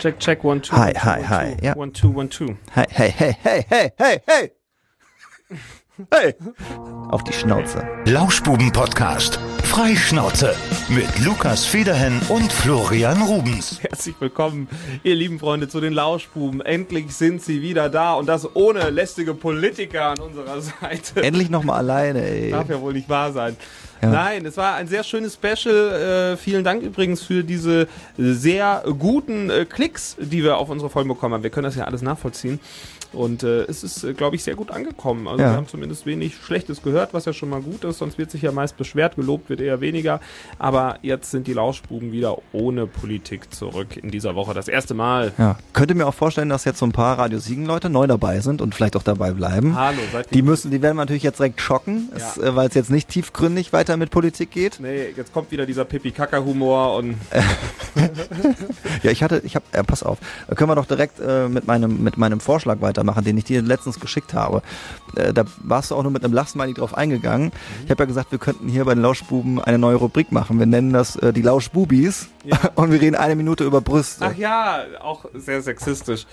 Check, check, one, two. Hi, one, two, hi, one, hi, two, ja. One, two, one, two. Hey, hey, hey, hey, hey, hey, hey! Hey! Auf die Schnauze. Lauschbuben-Podcast. Freischnauze. Mit Lukas Federhen und Florian Rubens. Herzlich willkommen, ihr lieben Freunde, zu den Lauschbuben. Endlich sind sie wieder da und das ohne lästige Politiker an unserer Seite. Endlich nochmal alleine, ey. Darf ja wohl nicht wahr sein. Ja. Nein, es war ein sehr schönes Special. Äh, vielen Dank übrigens für diese sehr guten äh, Klicks, die wir auf unsere Folgen bekommen haben. Wir können das ja alles nachvollziehen. Und äh, es ist, äh, glaube ich, sehr gut angekommen. Also Ja. wir haben zumindest wenig Schlechtes gehört, was ja schon mal gut ist. Sonst wird sich ja meist beschwert, gelobt wird eher weniger. Aber jetzt sind die Lauschbuben wieder ohne Politik zurück in dieser Woche. Das erste Mal. Ja. Könnte mir auch vorstellen, dass jetzt so ein paar Radio Siegen Leute neu dabei sind und vielleicht auch dabei bleiben. Hallo, seid Die müssen, die werden wir natürlich jetzt direkt schocken, Ja. äh, weil es jetzt nicht tiefgründig weiter mit Politik geht. Nee, jetzt kommt wieder dieser Pipi-Kaka-Humor und Ja, ich hatte, ich habe, äh, pass auf, können wir doch direkt äh, mit meinem mit meinem Vorschlag weitermachen, den ich dir letztens geschickt habe. Äh, da warst du auch nur mit einem Lachsmiley drauf eingegangen. Mhm. Ich habe ja gesagt, wir könnten hier bei den Lauschbuben eine neue Rubrik machen. Wir nennen das äh, die Lauschbubis Ja. und wir reden eine Minute über Brüste. Ach ja, auch sehr sexistisch.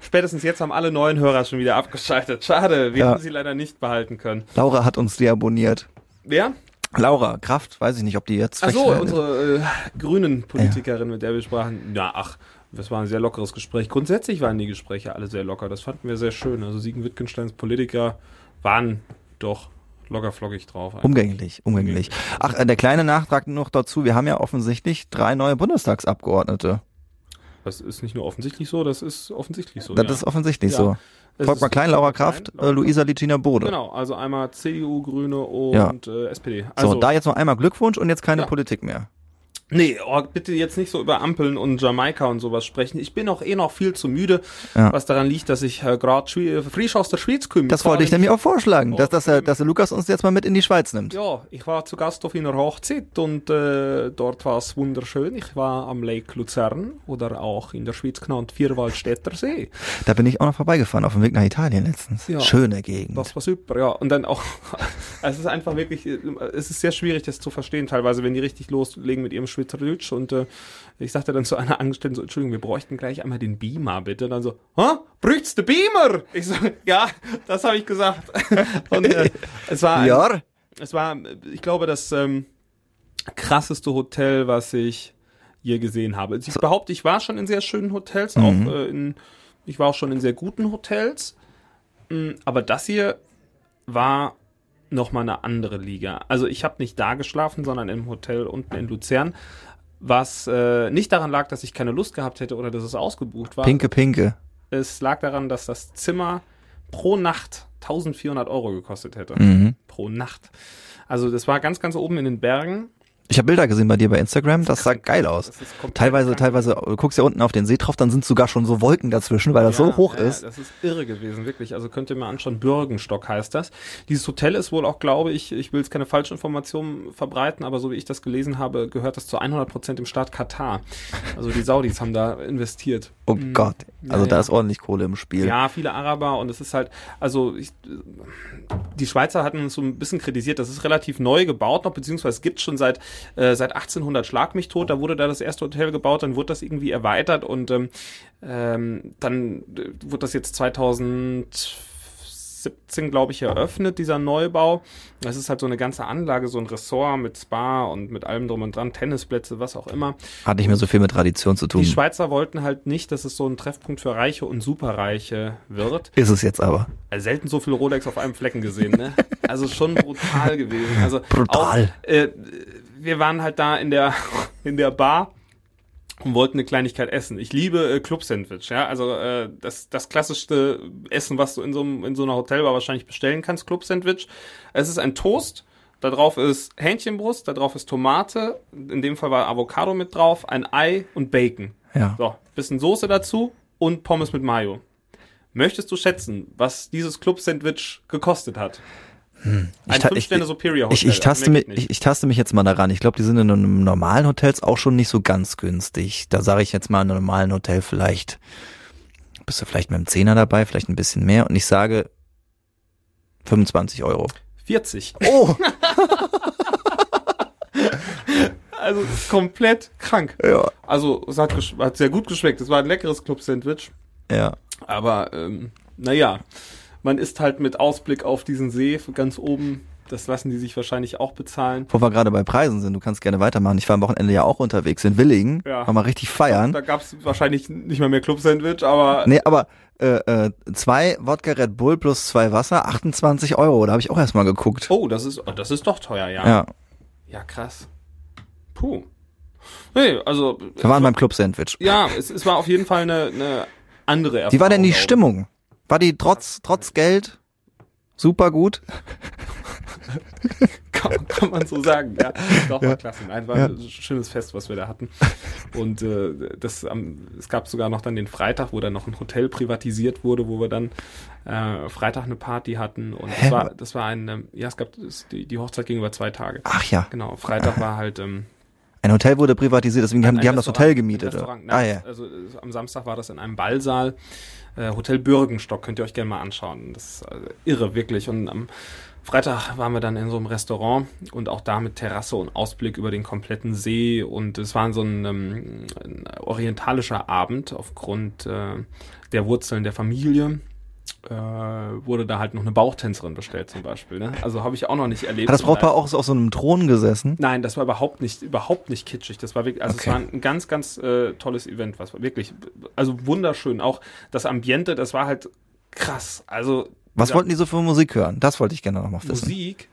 Spätestens jetzt haben alle neuen Hörer schon wieder abgeschaltet. Schade, wir Ja. hätten sie leider nicht behalten können. Laura hat uns deabonniert. Wer? Laura Kraft, weiß ich nicht, ob die jetzt Ach so, unsere äh, grünen Politikerin, mit der wir sprachen. Ja, ach, das war ein sehr lockeres Gespräch. Grundsätzlich waren die Gespräche alle sehr locker. Das fanden wir sehr schön. Also Siegen Wittgensteins Politiker waren doch lockerflockig drauf. Umgänglich, umgänglich. Ach, äh, der kleine Nachtrag noch dazu. Wir haben ja offensichtlich drei neue Bundestagsabgeordnete. Das ist nicht nur offensichtlich so, das ist offensichtlich so. Das ja. ist offensichtlich Ja. so. Es Volkmar Klein, Laura Kraft, Klein, äh, Luisa Licina Bode. Genau, also einmal CDU, Grüne und Ja. äh, SPD. So, Also, da jetzt noch einmal Glückwunsch und jetzt keine. Politik mehr. Nee, oh, bitte jetzt nicht so über Ampeln und Jamaika und sowas sprechen. Ich bin auch eh noch viel zu müde, Ja. was daran liegt, dass ich äh, gerade frisch aus der Schweiz komme. Das Ich wollte ich nämlich auch vorschlagen, Oh, dass, dass, er, dass der Lukas uns jetzt mal mit in die Schweiz nimmt. Ja, ich war zu Gast auf einer Hochzeit und äh, dort war es wunderschön. Ich war am Lake Luzern oder auch in der Schweiz genannt Vierwaldstätter See. Da bin ich auch noch vorbeigefahren auf dem Weg nach Italien letztens. Ja. Schöne Gegend. Das war super, ja. Und dann auch, es ist einfach wirklich, es ist sehr schwierig, das zu verstehen, teilweise, wenn die richtig loslegen mit ihrem Schweizerdeutsch. Und äh, ich sagte dann zu einer Angestellten so, Entschuldigung, wir bräuchten gleich einmal den Beamer, bitte. Und dann so, hä? Brücht's den Beamer? Ich so, ja, das habe ich gesagt. Und äh, es war, ein, ja, es war, ich glaube, das ähm, krasseste Hotel, was ich je gesehen habe. Ich behaupte, ich war schon in sehr schönen Hotels, auch äh, in, ich war auch schon in sehr guten Hotels. Mm, Aber das hier war noch mal eine andere Liga. Also ich habe nicht da geschlafen, sondern im Hotel unten in Luzern, was äh, nicht daran lag, dass ich keine Lust gehabt hätte oder dass es ausgebucht war. pinke, pinke. Es lag daran, dass das Zimmer pro Nacht 1400 Euro gekostet hätte. Mhm. Pro Nacht. Also das war ganz, ganz oben in den Bergen. Ich habe Bilder gesehen bei dir bei Instagram, das sah geil aus. Teilweise, teilweise, du guckst ja unten auf den See drauf, dann sind sogar schon so Wolken dazwischen, weil das so hoch ja, ist. Das ist irre gewesen, wirklich. Also könnt ihr mal anschauen, Bürgenstock heißt das. Dieses Hotel ist wohl auch, glaube ich, ich will jetzt keine falschen Informationen verbreiten, aber so wie ich das gelesen habe, gehört das zu 100 Prozent im Staat Katar. Also die Saudis haben da investiert. Oh Gott, also Ja, da ja. ist ordentlich Kohle im Spiel. Ja, viele Araber und es ist halt, also ich, die Schweizer hatten uns so ein bisschen kritisiert, das ist relativ neu gebaut noch, beziehungsweise es gibt schon seit, äh, seit 1800 Schlag mich tot, da wurde da das erste Hotel gebaut, dann wurde das irgendwie erweitert und ähm, ähm, dann äh, wurde das jetzt 2017, glaube ich, eröffnet, dieser Neubau. Das ist halt so eine ganze Anlage, so ein Ressort mit Spa und mit allem drum und dran, Tennisplätze, was auch immer. Hat nicht mehr so viel mit Tradition zu tun. Die Schweizer wollten halt nicht, dass es so ein Treffpunkt für Reiche und Superreiche wird. Ist es jetzt aber. Also selten so viel Rolex auf einem Flecken gesehen, ne? Also schon brutal gewesen. Also Brutal. Auch, äh, wir waren halt da in der in der Bar und wollten eine Kleinigkeit essen. Ich liebe äh, Club-Sandwich, ja. Also äh, das, das klassischste Essen, was du in so, einem, in so einer Hotelbar wahrscheinlich bestellen kannst, Club-Sandwich. Es ist ein Toast, da drauf ist Hähnchenbrust, da drauf ist Tomate, in dem Fall war Avocado mit drauf, ein Ei und Bacon. Ja. So, bisschen Soße dazu und Pommes mit Mayo. Möchtest du schätzen, was dieses Club-Sandwich gekostet hat? Ein Ich 5-Sterne Superior Hotel. Ich, ich, taste mehr mich, ich, ich taste mich jetzt mal daran. Ich glaube, die sind in einem normalen Hotels auch schon nicht so ganz günstig. Da sage ich jetzt mal in einem normalen Hotel vielleicht, bist du vielleicht mit einem Zehner dabei, vielleicht ein bisschen mehr. Und ich sage 25 Euro. 40. Oh! Also komplett krank. Ja. Also es hat, hat sehr gut geschmeckt. Es war ein leckeres Club-Sandwich. Ja. Aber ähm, naja, man isst halt mit Ausblick auf diesen See ganz oben. Das lassen die sich wahrscheinlich auch bezahlen. Wo wir gerade bei Preisen sind, du kannst gerne weitermachen. Ich war am Wochenende ja auch unterwegs in Willingen. Ja. War mal richtig feiern. Da gab's wahrscheinlich nicht mal mehr Club-Sandwich, aber Nee, aber äh, äh, zwei Wodka Red Bull plus zwei Wasser, 28 Euro. Da habe ich auch erstmal geguckt. oh, das ist, das ist doch teuer, ja. Ja, Ja, krass. Puh. Nee, also wir waren beim Club Sandwich. ja, es, es war auf jeden Fall eine, eine andere Erfahrung. Wie war denn die. Stimmung? War die trotz, trotz Geld super gut? Kann, kann man so sagen, ja. Doch, war klasse. Nein, war ein schönes Fest, was wir da hatten. Und äh, das, am es gab sogar noch dann den Freitag, wo dann noch ein Hotel privatisiert wurde, wo wir dann äh, Freitag eine Party hatten. Und Hä? das war, das war ein, ähm, ja, es gab es, die, die Hochzeit ging über zwei Tage. Ach ja, Genau, Freitag war halt ähm, ein Hotel wurde privatisiert, deswegen haben die haben das Hotel gemietet. Ein oder? Restaurant, Ah nein, ja. Also am Samstag war das in einem Ballsaal. Äh, Hotel Bürgenstock könnt ihr euch gerne mal anschauen. Das ist also irre, wirklich. Und am Freitag waren wir dann in so einem Restaurant und auch da mit Terrasse und Ausblick über den kompletten See. Und es war so ein, ähm, ein orientalischer Abend aufgrund äh, der Wurzeln der Familie. Äh, wurde da halt noch eine Bauchtänzerin bestellt zum Beispiel. Ne? Also habe ich auch noch nicht erlebt. Hat das Brautpaar auch so auf so einem Thron gesessen? Nein, das war überhaupt nicht, überhaupt nicht kitschig. Das war wirklich, also Okay. es war ein ganz, ganz äh, tolles Event, was war wirklich, also wunderschön. Auch das Ambiente, das war halt krass. Also Was wollten die so für Musik hören? Das wollte ich gerne noch mal wissen. Musik?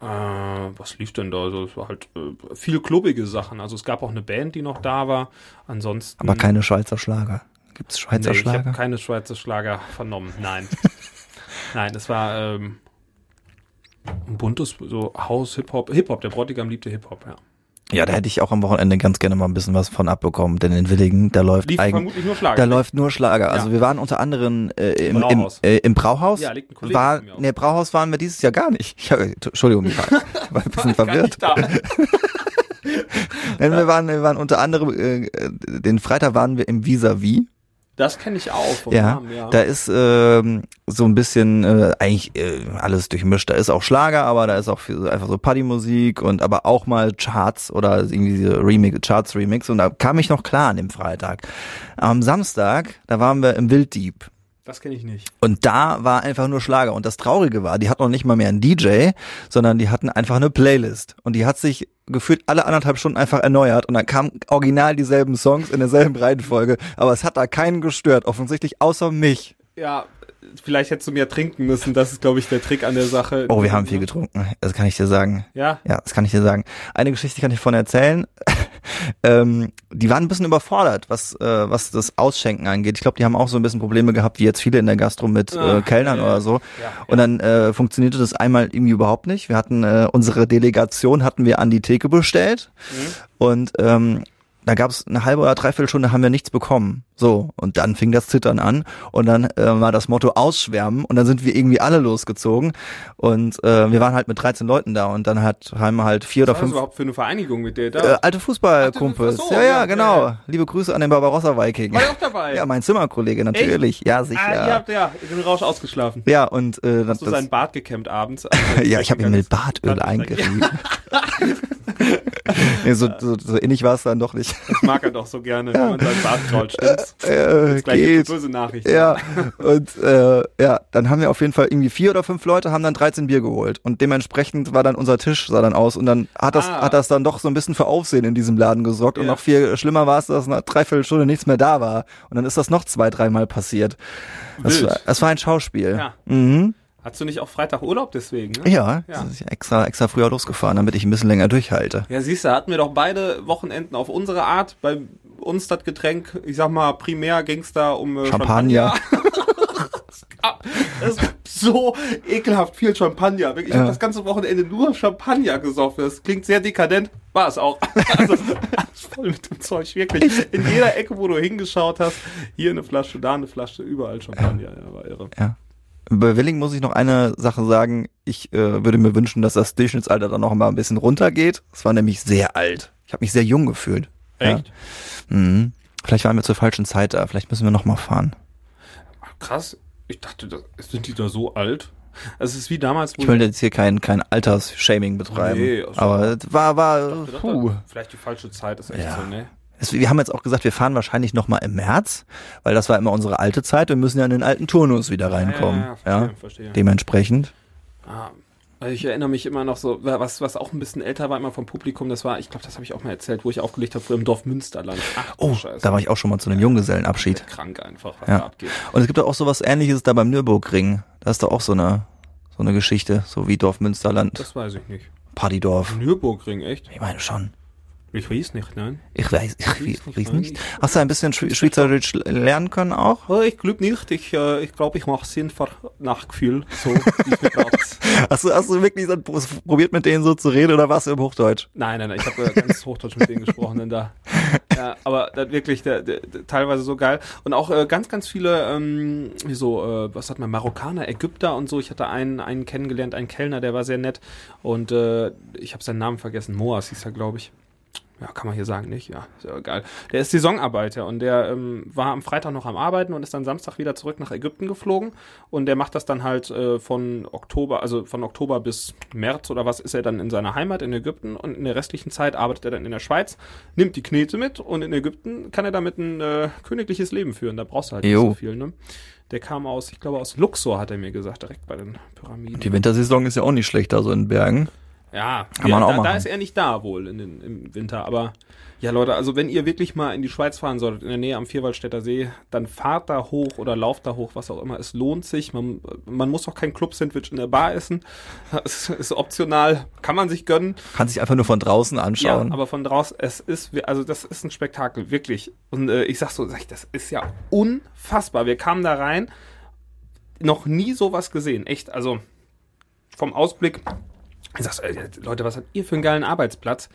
Äh, was lief denn da? Also es war halt äh, viel klubbige Sachen. Also es gab auch eine Band, die noch da war. Ansonsten. Aber keine Schweizer Schlager. Gibt's Schweizer nee, Ich Schlager? habe keine Schweizer Schlager vernommen. Nein. Nein, es war ähm, ein buntes so Haus, Hip-Hop. Hip-Hop, der Bräutigam liebte Hip-Hop, ja. Ja, da hätte ich auch am Wochenende ganz gerne mal ein bisschen was von abbekommen, denn in Willingen, da läuft Lief eigentlich, nur Schlager. da läuft nur Schlager. Also Ja. wir waren unter anderem äh, im, im, Brauhaus. äh, im Brauhaus. Ja, liegt ein Kollege war, von mir nee, Brauhaus waren wir dieses Jahr gar nicht. Ich, hab- Entschuldigung, ich war, war ein bisschen verwirrt. Nein, wir waren, wir waren unter anderem, äh, äh, den Freitag waren wir im Vis-a-vis. Das kenne ich auch Ja, Namen, ja. da ist ähm, so ein bisschen äh, eigentlich äh, alles durchmischt. Da ist auch Schlager, aber da ist auch viel, einfach so Partymusik und aber auch mal Charts oder irgendwie diese Remix, Charts Remix. Und da kam ich noch klar an dem Freitag. Am Samstag, da waren wir im Wilddieb. Das kenne ich nicht. Und da war einfach nur Schlager. Und das Traurige war, die hatten noch nicht mal mehr einen DJ, sondern die hatten einfach eine Playlist. Und die hat sich gefühlt alle anderthalb Stunden einfach erneuert. Und dann kamen original dieselben Songs in derselben Reihenfolge. Aber es hat da keinen gestört, offensichtlich außer mich. Ja, vielleicht hättest du mehr trinken müssen. Das ist, glaube ich, der Trick an der Sache. Oh, wir haben viel getrunken. Das kann ich dir sagen. Ja, Ja, das kann ich dir sagen. Eine Geschichte kann ich von erzählen. Ähm, die waren ein bisschen überfordert, was, äh, was das Ausschenken angeht. Ich glaube, die haben auch so ein bisschen Probleme gehabt, wie jetzt viele in der Gastro mit Ah, äh, Kellnern ja, oder so. ja, Und dann äh, funktionierte das einmal irgendwie überhaupt nicht. Wir hatten äh, unsere Delegation hatten wir an die Theke bestellt und ähm, da gab es eine halbe oder dreiviertel Stunde haben wir nichts bekommen. So, und dann fing das Zittern an und dann äh, war das Motto ausschwärmen und dann sind wir irgendwie alle losgezogen und äh, wir waren halt mit 13 Leuten da und dann hat haben halt vier Was oder war das fünf überhaupt für eine Vereinigung mit der da? äh, alte Fußballkumpels. So, ja, ja, ja, genau. ja. Liebe Grüße an den Barbarossa Viking. War der auch dabei? Ja, mein Zimmerkollege natürlich. Ja, sicher. Ah, ihr habt ja den Rausch ausgeschlafen. ja, und äh, das, Hast du seinen Bart gekämmt abends? ja, ich habe ihn mit Bartöl eingerieben. nee, so, so, so ähnlich war es dann doch nicht. Das mag er doch so gerne, wenn man seinen Bart krault, stimmt's? Äh, Jetzt gleich geht. böse Nachrichten. Ja, und äh, ja, dann haben wir auf jeden Fall irgendwie vier oder fünf Leute haben dann 13 Bier geholt und dementsprechend war dann unser Tisch sah dann aus und dann hat das Ah. hat das dann doch so ein bisschen für Aufsehen in diesem Laden gesorgt und Ja. noch viel schlimmer war es, dass nach dreiviertel Stunde nichts mehr da war und dann ist das noch zwei, dreimal passiert. Das war, das war ein Schauspiel. Ja. Mhm. Hast du nicht auch Freitag Urlaub deswegen? Ne? Ja, Ja. das ist extra extra früher losgefahren, damit ich ein bisschen länger durchhalte. Ja, siehst du, hatten wir doch beide Wochenenden auf unsere Art. Bei uns das Getränk, ich sag mal, primär ging's da um äh, Champagner. Ah, Das ist so ekelhaft viel Champagner. Wirklich, Ich Ja. habe das ganze Wochenende nur Champagner gesoffen. Das klingt sehr dekadent. War es auch. Also, alles voll mit dem Zeug, wirklich. In jeder Ecke, wo du hingeschaut hast, hier eine Flasche, da eine Flasche, überall Champagner. Ja, war irre. Ja. Bei Willing muss ich noch eine Sache sagen. Ich äh, würde mir wünschen, dass das Durchschnittsalter dann noch mal ein bisschen runtergeht. Es war nämlich sehr alt. Ich habe mich sehr jung gefühlt. Echt? Ja. Mhm. Vielleicht waren wir zur falschen Zeit da. Vielleicht müssen wir noch mal fahren. Krass. Ich dachte, das, sind die da so alt? Also es ist wie damals, Ich will jetzt hier kein, kein Altersshaming betreiben. Nee, also- aber es war, war, ich- puh. vielleicht die falsche Zeit ist echt Ja. so, ne? Es, wir haben jetzt auch gesagt, wir fahren wahrscheinlich noch mal im März, weil das war immer unsere alte Zeit. Wir müssen ja in den alten Turnus wieder reinkommen. Ja, ja, ja, verstehe, verstehe. Dementsprechend. Ah, also ich erinnere mich immer noch so, was, was auch ein bisschen älter war immer vom Publikum, das war, ich glaube, das habe ich auch mal erzählt, wo ich aufgelegt habe, früher im Dorf Münsterland. Ach, Oh, Scheiße. da war ich auch schon mal zu einem Junggesellenabschied. krank einfach, was Ja. da abgeht. Und es gibt auch sowas ähnliches da beim Nürburgring. Da ist doch auch so eine, so eine Geschichte, so wie Dorf Münsterland, Das weiß ich nicht. Partydorf. Nürburgring, echt? Ich meine schon. Ich weiß nicht, nein. Ich weiß, ich weiß weiß, nicht, weiß nicht. ich- Hast du ein bisschen Schwe- Schweizerisch lernen können auch? Oh, ich glaube nicht. Ich, äh, ich glaube, ich mache es einfach nach Gefühl, so. Hast du, hast du wirklich so probiert mit denen so zu reden oder warst du im Hochdeutsch? Nein, nein, nein, ich habe äh, ganz Hochdeutsch mit denen gesprochen, denn da. Ja, aber das wirklich der, der, der, teilweise so geil. Und auch äh, ganz, ganz viele, ähm, wie so, äh, was hat man, Marokkaner, Ägypter und so. Ich hatte einen, einen kennengelernt, einen Kellner, der war sehr nett. Und äh, ich habe seinen Namen vergessen. Moas hieß er, glaube ich. Ja, kann man hier sagen, nicht? Ja, ist ja geil. Der ist Saisonarbeiter und der ähm, war am Freitag noch am Arbeiten und ist dann Samstag wieder zurück nach Ägypten geflogen. Und der macht das dann halt äh, von Oktober, also von Oktober bis März oder was, ist er dann in seiner Heimat in Ägypten und in der restlichen Zeit arbeitet er dann in der Schweiz, nimmt die Knete mit und in Ägypten kann er damit ein äh, königliches Leben führen. Da brauchst du halt Jo. nicht so viel, ne? Der kam aus, ich glaube, aus Luxor, hat er mir gesagt, direkt bei den Pyramiden. Die Wintersaison ist ja auch nicht schlecht, also in Bergen. Ja, Kann man ja, auch da, da ist er nicht da wohl in den, im Winter. Aber ja, Leute, also wenn ihr wirklich mal in die Schweiz fahren solltet, in der Nähe am Vierwaldstätter See, dann fahrt da hoch oder lauft da hoch, was auch immer. Es lohnt sich. Man, man muss auch kein Club-Sandwich in der Bar essen. Es ist optional, kann man sich gönnen. Kann sich einfach nur von draußen Ja, anschauen. aber von draußen, es ist, also das ist ein Spektakel, wirklich. Und äh, ich sag so, sag ich, das ist ja unfassbar. Wir kamen da rein, noch nie sowas gesehen, echt. Also vom Ausblick, ich sag so, äh, Leute, was habt ihr für einen geilen Arbeitsplatz?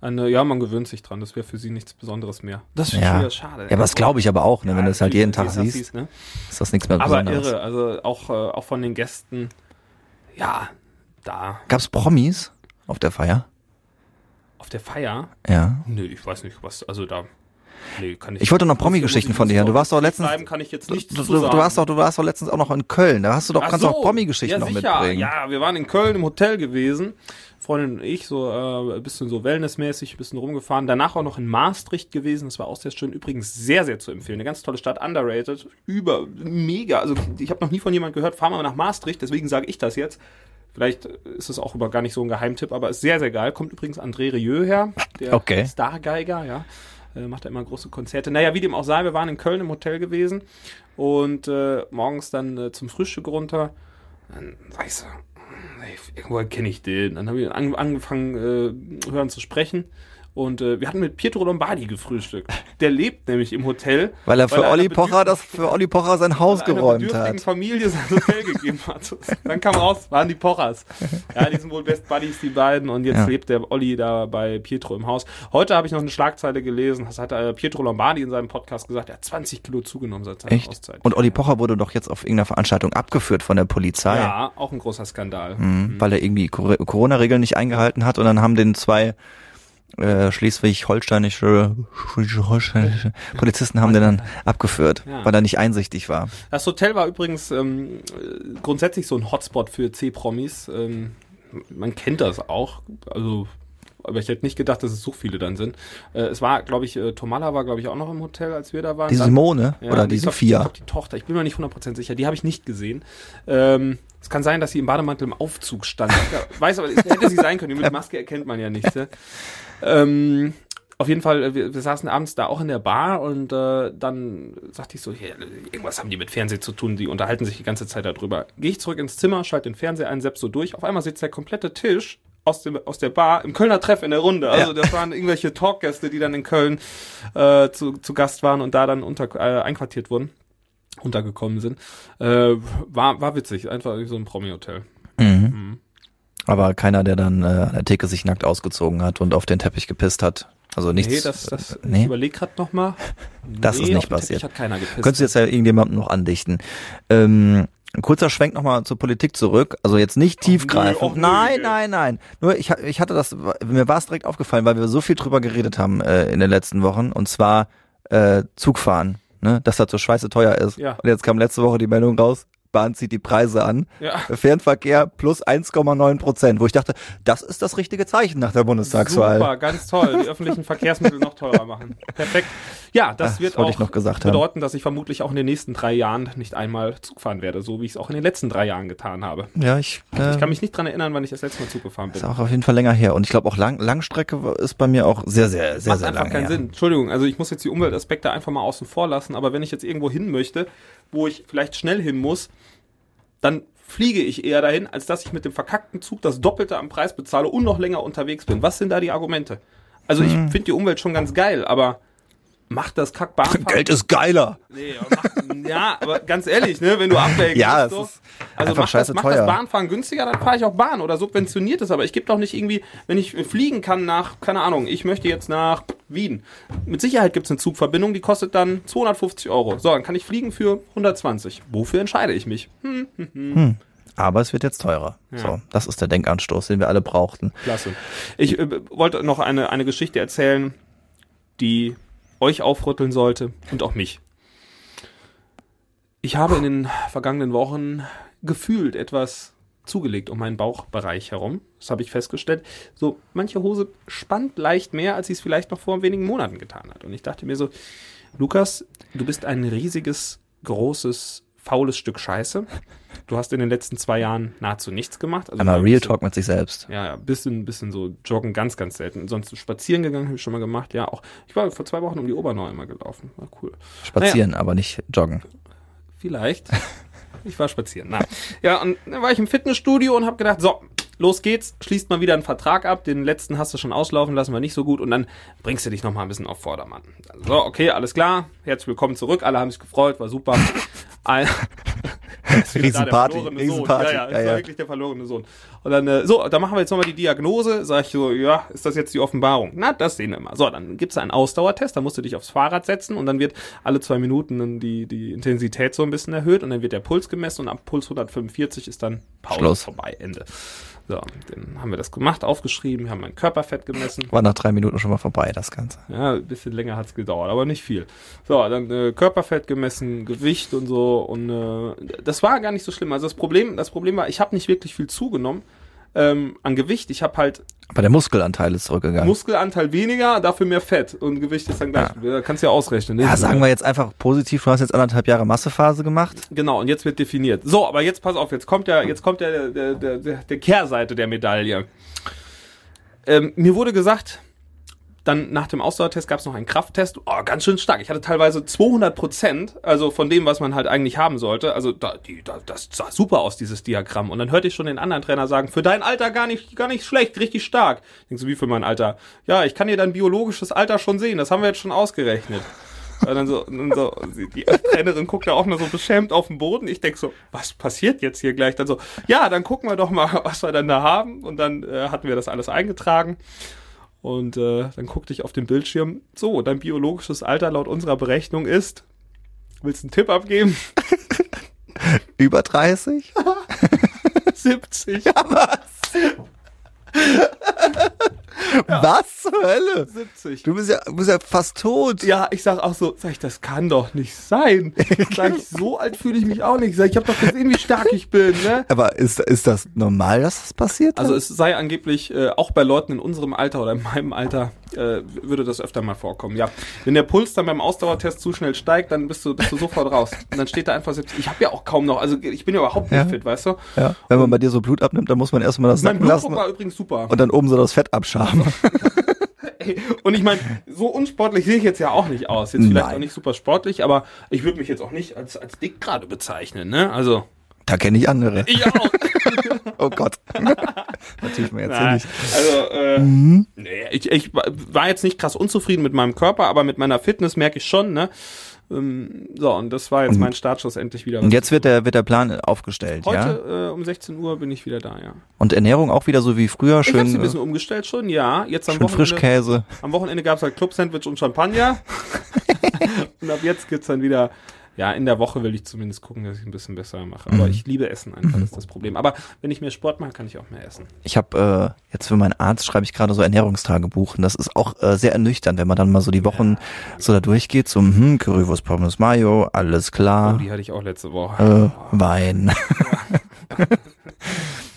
Und, äh, ja, man gewöhnt sich dran, das wäre für sie nichts Besonderes mehr. Das ist ja. wieder schade. ja, aber das glaube ich aber auch, ne? wenn du es halt jeden Tag natürlich, siehst, ne? ist das nichts mehr Aber Besonderes. irre, also auch, äh, auch von den Gästen, ja, da Gab's Promis auf der Feier? auf der Feier, Ja. nee, ich weiß nicht, was, also da, nee, kann ich Ich wollte noch Promi-Geschichten von dir hören. Du warst doch letztens, kann ich jetzt du, nichts du, du, sagen. warst doch, du warst doch letztens auch noch in Köln. Da hast du doch, Ach kannst du so, auch Promi-Geschichten ja, noch sicher. mitbringen. Ja, wir waren in Köln im Hotel gewesen. Freundin und ich, so äh, ein bisschen so wellnessmäßig, ein bisschen rumgefahren. Danach auch noch in Maastricht gewesen. Das war auch sehr schön. Übrigens sehr, sehr zu empfehlen. Eine ganz tolle Stadt, underrated. Über, mega. Also ich habe noch nie von jemandem gehört, fahren wir mal nach Maastricht. Deswegen sage ich das jetzt. Vielleicht ist es auch über gar nicht so ein Geheimtipp, aber ist sehr, sehr geil. Kommt übrigens André Rieu her, der Okay. Stargeiger, ja. Äh, macht er immer große Konzerte. Naja, wie dem auch sei, wir waren in Köln im Hotel gewesen und äh, morgens dann äh, zum Frühstück runter. Dann sag ich so, ey, irgendwoher kenne ich den. Dann haben wir an, angefangen, äh, hören zu sprechen. Und äh, wir hatten mit Pietro Lombardi gefrühstückt. Der lebt nämlich im Hotel. Weil er für einer Olli Pocher das für Olli Pocher sein Haus weil geräumt hat. Familie sein Hotel gegeben hat. Dann kam raus, waren die Pochers. Ja, die sind wohl Best Buddies, die beiden. Und jetzt Ja. lebt der Olli da bei Pietro im Haus. Heute habe ich noch eine Schlagzeile gelesen. Das hat äh, Pietro Lombardi in seinem Podcast gesagt. Er hat 20 Kilo zugenommen seit seiner Echt? Auszeit. Und Olli Pocher wurde doch jetzt auf irgendeiner Veranstaltung abgeführt von der Polizei. ja, auch ein großer Skandal. Mhm, weil er irgendwie Cor- Corona-Regeln nicht eingehalten hat und dann haben den zwei äh, schleswig-holsteinische holsteinische Polizisten haben den dann abgeführt, Ja. weil er nicht einsichtig war. Das Hotel war übrigens ähm, äh, grundsätzlich so ein Hotspot für C-Promis. Ähm, man kennt das auch. Also, aber ich hätte nicht gedacht, dass es so viele dann sind. Äh, es war, glaube ich, äh, Tomala war, glaube ich, auch noch im Hotel, als wir da waren. Die Simone Ja, oder die glaub- Ich Sophia. glaube, die Tochter. Ich bin mir nicht 100% sicher. Die habe ich nicht gesehen. Ähm, es kann sein, dass sie im Bademantel im Aufzug stand. Ich weiß aber, es hätte sie sein können. Mit Maske erkennt man ja nicht. Ne? Ähm, auf jeden Fall, äh, wir, wir saßen abends da auch in der Bar und äh, dann sagte ich so, hier, irgendwas haben die mit Fernsehen zu tun, die unterhalten sich die ganze Zeit darüber. Gehe ich zurück ins Zimmer, schalte den Fernseher ein, sepp so durch. Auf einmal sitzt der komplette Tisch aus, dem, aus der Bar im Kölner Treff in der Runde. Also das waren irgendwelche Talkgäste, die dann in Köln äh, zu, zu Gast waren und da dann unter, äh, einquartiert wurden, untergekommen sind. Äh, war, war witzig, einfach wie so ein Promi-Hotel. Mhm. Aber keiner, der dann äh, an der Theke sich nackt ausgezogen hat und auf den Teppich gepisst hat. Also nichts. Nee, das, das, äh, ich nee. überlege gerade nochmal. Das ist nicht passiert. Hat keiner gepisst. Könntest du jetzt ja irgendjemandem noch andichten. Ähm, ein kurzer Schwenk nochmal zur Politik zurück. Also jetzt nicht tiefgreifend. ach nee. nein, nein, nein. Nur ich, ich hatte das, mir war es direkt aufgefallen, weil wir so viel drüber geredet haben äh, in den letzten Wochen. Und zwar äh, Zugfahren. Ne, dass das so scheiße teuer ist. Ja. Und jetzt kam letzte Woche die Meldung raus, Bahn zieht die Preise an. Ja. Fernverkehr plus 1,9 Prozent, wo ich dachte, das ist das richtige Zeichen nach der Bundestagswahl. Super, ganz toll. Die öffentlichen Verkehrsmittel noch teurer machen. Perfekt. Ja, das Ach, wird das auch gesagt haben. bedeuten, dass ich vermutlich auch in den nächsten drei Jahren nicht einmal Zug fahren werde, so wie ich es auch in den letzten drei Jahren getan habe. Ja, ich, äh, Ich kann mich nicht dran erinnern, wann ich das letzte Mal Zug gefahren bin. ist auch auf jeden Fall länger her. Und ich glaube auch Lang Langstrecke ist bei mir auch sehr, sehr, sehr, Macht sehr einfach lange keinen her. Sinn. Entschuldigung, also ich muss jetzt die Umweltaspekte einfach mal außen vor lassen, aber wenn ich jetzt irgendwo hin möchte, wo ich vielleicht schnell hin muss, dann fliege ich eher dahin, als dass ich mit dem verkackten Zug das Doppelte am Preis bezahle und noch länger unterwegs bin. Was sind da die Argumente? Also ich finde die Umwelt schon ganz geil, aber macht das Kackbahnfahren... Geld ist geiler. Nee, aber ja, aber ganz ehrlich, ne, wenn du abwägst, Ja, so, es ist also einfach macht, das, scheiße macht teuer. das Bahnfahren günstiger, dann fahre ich auch Bahn oder subventioniert es, aber ich gebe doch nicht irgendwie, wenn ich fliegen kann nach, keine Ahnung, ich möchte jetzt nach Wien. Mit Sicherheit gibt es eine Zugverbindung, die kostet dann 250 Euro. So, dann kann ich fliegen für 120. Wofür entscheide ich mich? Hm, Aber es wird jetzt teurer. So, das ist der Denkanstoß, den wir alle brauchten. klasse. Ich äh, wollte noch eine, eine Geschichte erzählen, die euch aufrütteln sollte und auch mich. Ich habe in den vergangenen Wochen gefühlt etwas zugelegt um meinen Bauchbereich herum. Das habe ich festgestellt. So, manche Hose spannt leicht mehr, als sie es vielleicht noch vor wenigen Monaten getan hat. Und ich dachte mir so, Lukas, du bist ein riesiges, großes, faules Stück Scheiße. Du hast in den letzten zwei Jahren nahezu nichts gemacht. Also Einmal ein Real bisschen- Talk mit sich selbst. ja, ja, bisschen, bisschen so joggen, ganz, ganz selten. Sonst spazieren gegangen, habe ich schon mal gemacht. Ja, auch. Ich war vor zwei Wochen um die Obernau einmal gelaufen. War cool. Spazieren, aber nicht joggen. Vielleicht. Ich war spazieren. Na. Ja, und dann war ich im Fitnessstudio und habe gedacht, so, los geht's, schließt mal wieder einen Vertrag ab. Den letzten hast du schon auslaufen lassen, war nicht so gut. Und dann bringst du dich noch mal ein bisschen auf Vordermann. So, okay, alles klar. Herzlich willkommen zurück. Alle haben sich gefreut, war super. Ein- ist da Riesenparty, Riesenparty. Ja, ja, Ja, war ja. wirklich der verlorene Sohn. Und dann, äh, so, da machen wir jetzt nochmal die Diagnose. Sag ich so, ja, ist das jetzt die Offenbarung? Na, das sehen wir mal. So, dann gibt's einen Ausdauertest, da musst du dich aufs Fahrrad setzen und dann wird alle zwei Minuten dann die, die Intensität so ein bisschen erhöht und dann wird der Puls gemessen und ab Puls 145 ist dann Pause Schluss. vorbei, Ende. So, dann haben wir das gemacht, aufgeschrieben, haben mein Körperfett gemessen. War nach drei Minuten schon mal vorbei, das Ganze. Ja, ein bisschen länger hat's gedauert, aber nicht viel. So, dann äh, Körperfett gemessen, Gewicht und so und äh, das war gar nicht so schlimm. Also das Problem, das Problem war, ich habe nicht wirklich viel zugenommen ähm, an Gewicht. Ich habe halt Aber der Muskelanteil ist zurückgegangen. Muskelanteil weniger, dafür mehr Fett und Gewicht ist dann gleich. Ja. Kannst du ja ausrechnen. Ne? ja, sagen wir jetzt einfach positiv, du hast jetzt anderthalb Jahre Massephase gemacht. Genau, und jetzt wird definiert. So, aber jetzt pass auf, jetzt kommt der, jetzt kommt der, der, der, der, der Kehrseite der Medaille. Ähm, mir wurde gesagt, dann nach dem Ausdauertest gab es noch einen Krafttest. Oh, ganz schön stark. Ich hatte teilweise 200 Prozent, also von dem, was man halt eigentlich haben sollte. Also da, die, da, das sah super aus, dieses Diagramm. Und dann hörte ich schon den anderen Trainer sagen, für dein Alter gar nicht, gar nicht schlecht, richtig stark. Ich denk so, wie für mein Alter? Ja, ich kann dir dein biologisches Alter schon sehen. Das haben wir jetzt schon ausgerechnet. Und dann so, dann so, die Trainerin guckt da auch nur so beschämt auf den Boden. Ich denk so, was passiert jetzt hier gleich? Dann so, ja, dann gucken wir doch mal, was wir dann da haben. Und dann äh, hatten wir das alles eingetragen. Und äh, dann guckte ich auf den Bildschirm. So, dein biologisches Alter laut unserer Berechnung ist. Willst du einen Tipp abgeben? Über 30? 70. Was zur Hölle? 70. Du bist ja, bist ja fast tot. Ja, ich sag auch so, sag ich, das kann doch nicht sein. Sag ich, so alt fühle ich mich auch nicht. Sag ich, habe doch gesehen, wie stark ich bin, ne? Aber ist, ist das normal, dass das passiert? Also es sei angeblich äh, auch bei Leuten in unserem Alter oder in meinem Alter äh, würde das öfter mal vorkommen. Ja, wenn der Puls dann beim Ausdauertest zu schnell steigt, dann bist du bist du sofort raus. Und dann steht da einfach 70. Ich habe ja auch kaum noch, also ich bin ja überhaupt nicht Ja. fit, weißt du? ja. Wenn man bei dir so Blut abnimmt, dann muss man erstmal das Mein sacken lassen Blutdruck war übrigens super. und dann oben so das Fett abschaben. Und ich meine, so unsportlich sehe ich jetzt ja auch nicht aus. Jetzt vielleicht Nein. auch nicht super sportlich, aber ich würde mich jetzt auch nicht als als dick gerade bezeichnen, ne? Also Da kenne ich andere. ich auch. Oh Gott. Natürlich mir jetzt Nein, nicht. also, äh, Mhm. nee, ich, ich war jetzt nicht krass unzufrieden mit meinem Körper, aber mit meiner Fitness merke ich schon, ne? Ähm, So, und das war jetzt mein Startschuss endlich wieder. Und jetzt wird der, wird der Plan aufgestellt, ja? Heute äh, um 16 Uhr bin ich wieder da, ja. Und Ernährung auch wieder so wie früher, Ich habe schön, sie ein äh, bisschen umgestellt schon, ja. Jetzt am schön Wochenende, Frischkäse. am Wochenende gab's halt Club-Sandwich und Champagner. und ab jetzt gibt's dann wieder, Ja, in der Woche will ich zumindest gucken, dass ich ein bisschen besser mache. Aber Mhm. ich liebe Essen einfach, das ist das Problem. Aber wenn ich mehr Sport mache, kann ich auch mehr essen. Ich habe äh, jetzt für meinen Arzt schreibe ich gerade so Ernährungstagebuch und das ist auch äh, sehr ernüchternd, wenn man dann mal so die Wochen so da durchgeht, so hm, Currywurst, Pommes, Mayo, alles Oh, klar, die hatte ich auch letzte Woche. äh, Wein.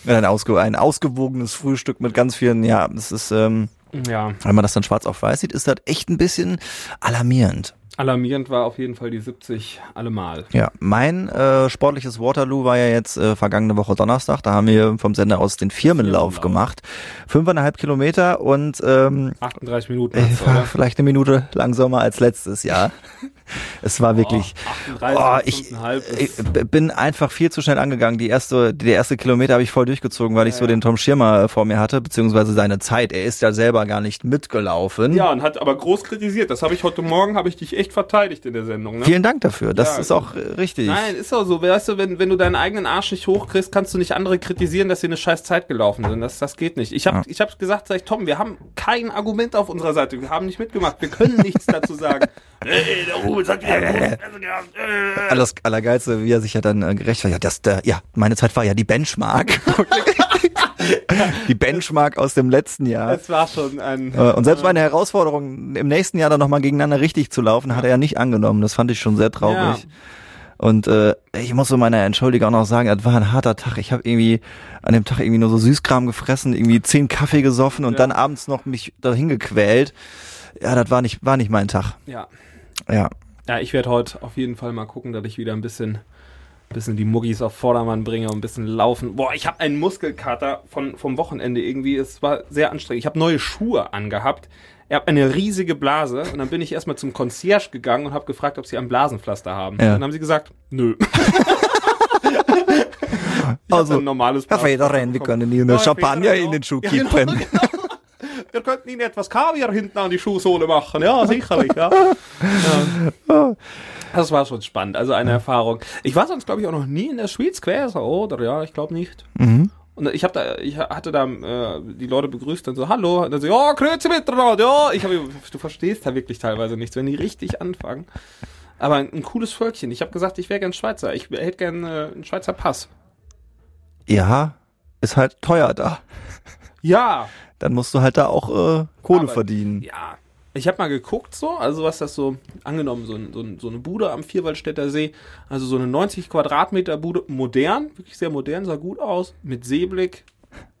Ja, ein, ausge ein ausgewogenes Frühstück mit ganz vielen, ja, es ist, ähm, Ja, wenn man das dann schwarz auf weiß sieht, ist das echt ein bisschen alarmierend. Alarmierend war auf jeden Fall die 70 allemal. Ja, mein äh, sportliches Waterloo war ja jetzt äh, vergangene Woche Donnerstag. Da haben wir vom Sender aus den Firmenlauf Firmenlauf. gemacht. Fünfeinhalb Kilometer und ähm, 38 Minuten. äh, war vielleicht eine Minute langsamer als letztes Jahr. es war wirklich. Oh, 38, Oh, ich, 5,5 ich bin einfach viel zu schnell angegangen. Die erste, der erste Kilometer habe ich voll durchgezogen, weil ich Ja, so ja. den Tom Schirmer vor mir hatte, beziehungsweise seine Zeit. Er ist ja selber gar nicht mitgelaufen. Ja, und hat aber groß kritisiert. Das habe ich heute Morgen, habe ich dich echt verteidigt in der Sendung. Ne? Vielen Dank dafür. Das Ja, ist auch äh, richtig. Nein, ist auch so. Weißt du, wenn, wenn du deinen eigenen Arsch nicht hochkriegst, kannst du nicht andere kritisieren, dass sie eine scheiß Zeit gelaufen sind. Das, das geht nicht. Ich habe Ja. ich hab gesagt, sag ich, Tom, wir haben kein Argument auf unserer Seite. Wir haben nicht mitgemacht. Wir können nichts dazu sagen. Ey, der sagt, ja, äh. Alles Allergeilste, wie er sich ja dann äh, gerechtfertigt hat. Das, der, ja, meine Zeit war ja die Benchmark. Die Benchmark aus dem letzten Jahr. Es war schon ein. Äh, Und selbst meine Herausforderung, im nächsten Jahr dann nochmal gegeneinander richtig zu laufen, hat er ja nicht angenommen. Das fand ich schon sehr traurig. Ja. Und äh, ich muss so meiner Entschuldigung auch noch sagen, das war ein harter Tag. Ich habe irgendwie an dem Tag irgendwie nur so Süßkram gefressen, irgendwie zehn Kaffee gesoffen und Ja. dann abends noch mich dahin gequält. Ja, das war nicht, war nicht mein Tag. Ja. Ja. Ja, ich werde heute auf jeden Fall mal gucken, dass ich wieder ein bisschen, bisschen die Muggis auf Vordermann bringe und ein bisschen laufen. Boah, ich habe einen Muskelkater von, vom Wochenende irgendwie. Es war sehr anstrengend. Ich habe neue Schuhe angehabt. Er hat eine riesige Blase und dann bin ich erstmal zum Concierge gegangen und habe gefragt, ob sie ein Blasenpflaster haben. Ja. Dann haben sie gesagt, nö. Also, ein normales Herr Blasenpflaster Federer, wir können Ihnen Ja, Champagner Federer, in den Schuh ja, kippen. Genau, genau. Wir könnten Ihnen etwas Kaviar hinten an die Schuhsohle machen. Ja, sicherlich, ja. ja. Das war schon spannend, also eine Erfahrung. Ich war sonst, glaube ich, auch noch nie in der Schweiz gewesen, oder? Ja, ich glaube nicht. Mhm. Und ich habe da, ich hatte da äh, die Leute begrüßt dann so, hallo, und dann so, ja, grüezi miteinander, ja. Ich habe, du verstehst da wirklich teilweise nichts, wenn die richtig anfangen. Aber ein, ein cooles Völkchen. Ich habe gesagt, ich wäre gern Schweizer. Ich hätte gern äh, einen Schweizer Pass. Ja, ist halt teuer da. Ja, Dann musst du halt da auch äh, Kohle Aber- verdienen. Ja. Ich habe mal geguckt so, also was das so, angenommen, so, ein, so, ein, so eine Bude am Vierwaldstätter See, also so eine 90 Quadratmeter Bude, modern, wirklich sehr modern, sah gut aus, mit Seeblick,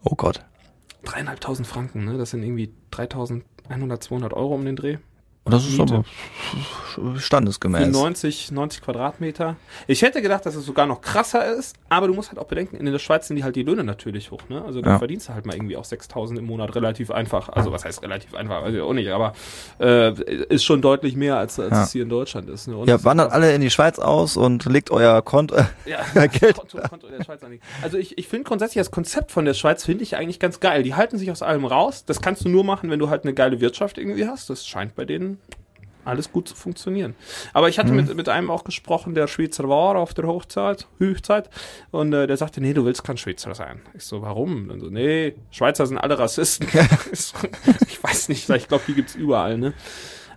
Oh Gott. dreieinhalbtausend Franken, ne? Das sind irgendwie 3100, 200 Euro um den Dreh. Und das ist Miete. aber Für standesgemäß. 90, 90 Quadratmeter. Ich hätte gedacht, dass es sogar noch krasser ist, aber du musst halt auch bedenken, in der Schweiz sind die halt die Löhne natürlich hoch, ne? Also da Ja. verdienst du halt mal irgendwie auch 6000 im Monat relativ einfach. Also was heißt relativ einfach? Also auch nicht, aber äh, ist schon deutlich mehr, als, als Ja. es hier in Deutschland ist. Ne? Und Ja, wandert alle in die Schweiz aus und legt euer Konto. ja, Geld. Konto, Konto der Schweiz anlegen. Also ich, ich finde grundsätzlich das Konzept von der Schweiz finde ich eigentlich ganz geil. Die halten sich aus allem raus. Das kannst du nur machen, wenn du halt eine geile Wirtschaft irgendwie hast. Das scheint bei denen alles gut zu funktionieren. Aber ich hatte Mhm. mit, mit einem auch gesprochen, der Schweizer war auf der Hochzeit, Hochzeit, und äh, der sagte, nee, du willst kein Schweizer sein. Ich so, warum? Und so, nee, Schweizer sind alle Rassisten. Ich weiß nicht, ich glaube, die gibt's überall, ne?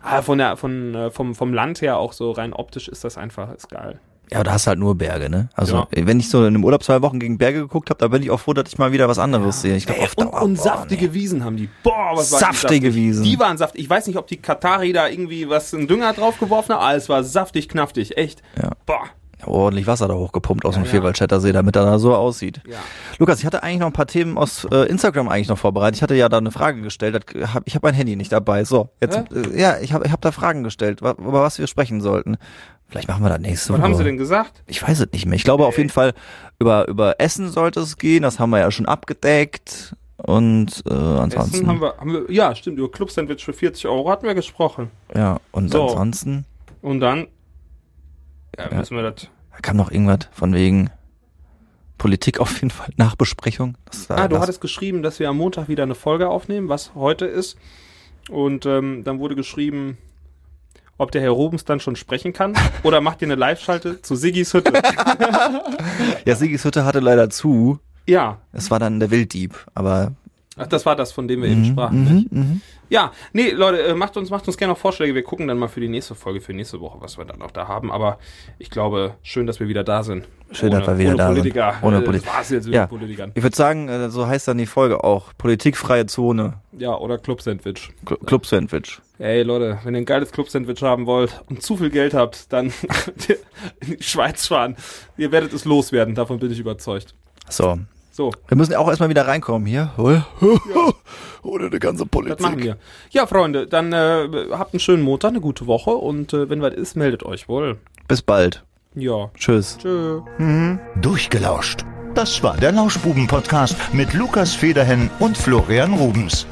Aber von der, von, äh, vom, vom Land her auch so rein optisch ist das einfach, ist geil. Ja, da hast du halt nur Berge, ne? Also, Ja. wenn ich so in einem Urlaub zwei Wochen gegen Berge geguckt habe, da bin ich auch froh, dass ich mal wieder was anderes sehe. Ich glaube, Ey, auf und, Dauer, und boah, saftige nee. Wiesen haben die. Boah, was war Saftige Wiesen. Die waren saftig. Ich weiß nicht, ob die Katari da irgendwie was in Dünger draufgeworfen haben, aber es war saftig, knaftig. Echt. Ja. Boah. ordentlich Wasser da hochgepumpt aus Ja, dem ja. Vierwaldstätter See, damit er da so aussieht. Ja. Lukas, ich hatte eigentlich noch ein paar Themen aus äh, Instagram eigentlich noch vorbereitet. Ich hatte ja da eine Frage gestellt. Das- hab- Ich habe mein Handy nicht dabei. So, jetzt äh, ja, ich habe ich hab da Fragen gestellt, über was wir sprechen sollten. Vielleicht machen wir das nächste Was Woche. haben sie denn gesagt? Ich weiß es nicht mehr. Ich glaube auf jeden Fall über über Essen sollte es gehen. Das haben wir ja schon abgedeckt. Und äh, ansonsten Essen haben wir, haben wir, ja, stimmt, über Club-Sandwich für 40 Euro hatten wir gesprochen. ja und So. ansonsten Und dann ja, Ja. müssen wir das. da kam noch irgendwas von wegen Politik auf jeden Fall Nachbesprechung. Ah, du das, hattest geschrieben, dass wir am Montag wieder eine Folge aufnehmen, was heute ist. Und ähm, dann wurde geschrieben, ob der Herr Rubens dann schon sprechen kann oder macht ihr eine Live-Schalte zu Siggis Hütte. ja Sigis Hütte hatte leider zu. ja, Es war dann der Wilddieb, aber Ach, das war das, von dem wir eben sprachen. nicht? Ja, nee, Leute, äh, macht uns, macht uns gerne noch Vorschläge. Wir gucken dann mal für die nächste Folge, für nächste Woche, was wir dann noch da haben. Aber ich glaube, schön, dass wir wieder da sind. Schön, dass wir wieder ohne da sind. Politiker. Ohne Äh, Politik. Das war's jetzt mit Ja. Politikern. Ich würde sagen, äh, so heißt dann die Folge auch. Politikfreie Zone. Ja, oder Club-Sandwich. Cl- Club-Sandwich. Ey, Leute, wenn ihr ein geiles Club-Sandwich haben wollt und zu viel Geld habt, dann in die Schweiz fahren. Ihr werdet es loswerden, davon bin ich überzeugt. So. So, Wir müssen auch erstmal wieder reinkommen hier. Ohne eine ganze das Politik. machen wir. Ja, Freunde, dann äh, habt einen schönen Montag, eine gute Woche und äh, wenn was ist, meldet euch wohl. Bis bald. Ja. Tschüss. Tschö. Durchgelauscht. Das war der Lauschbuben-Podcast mit Lukas Federhen und Florian Rubens.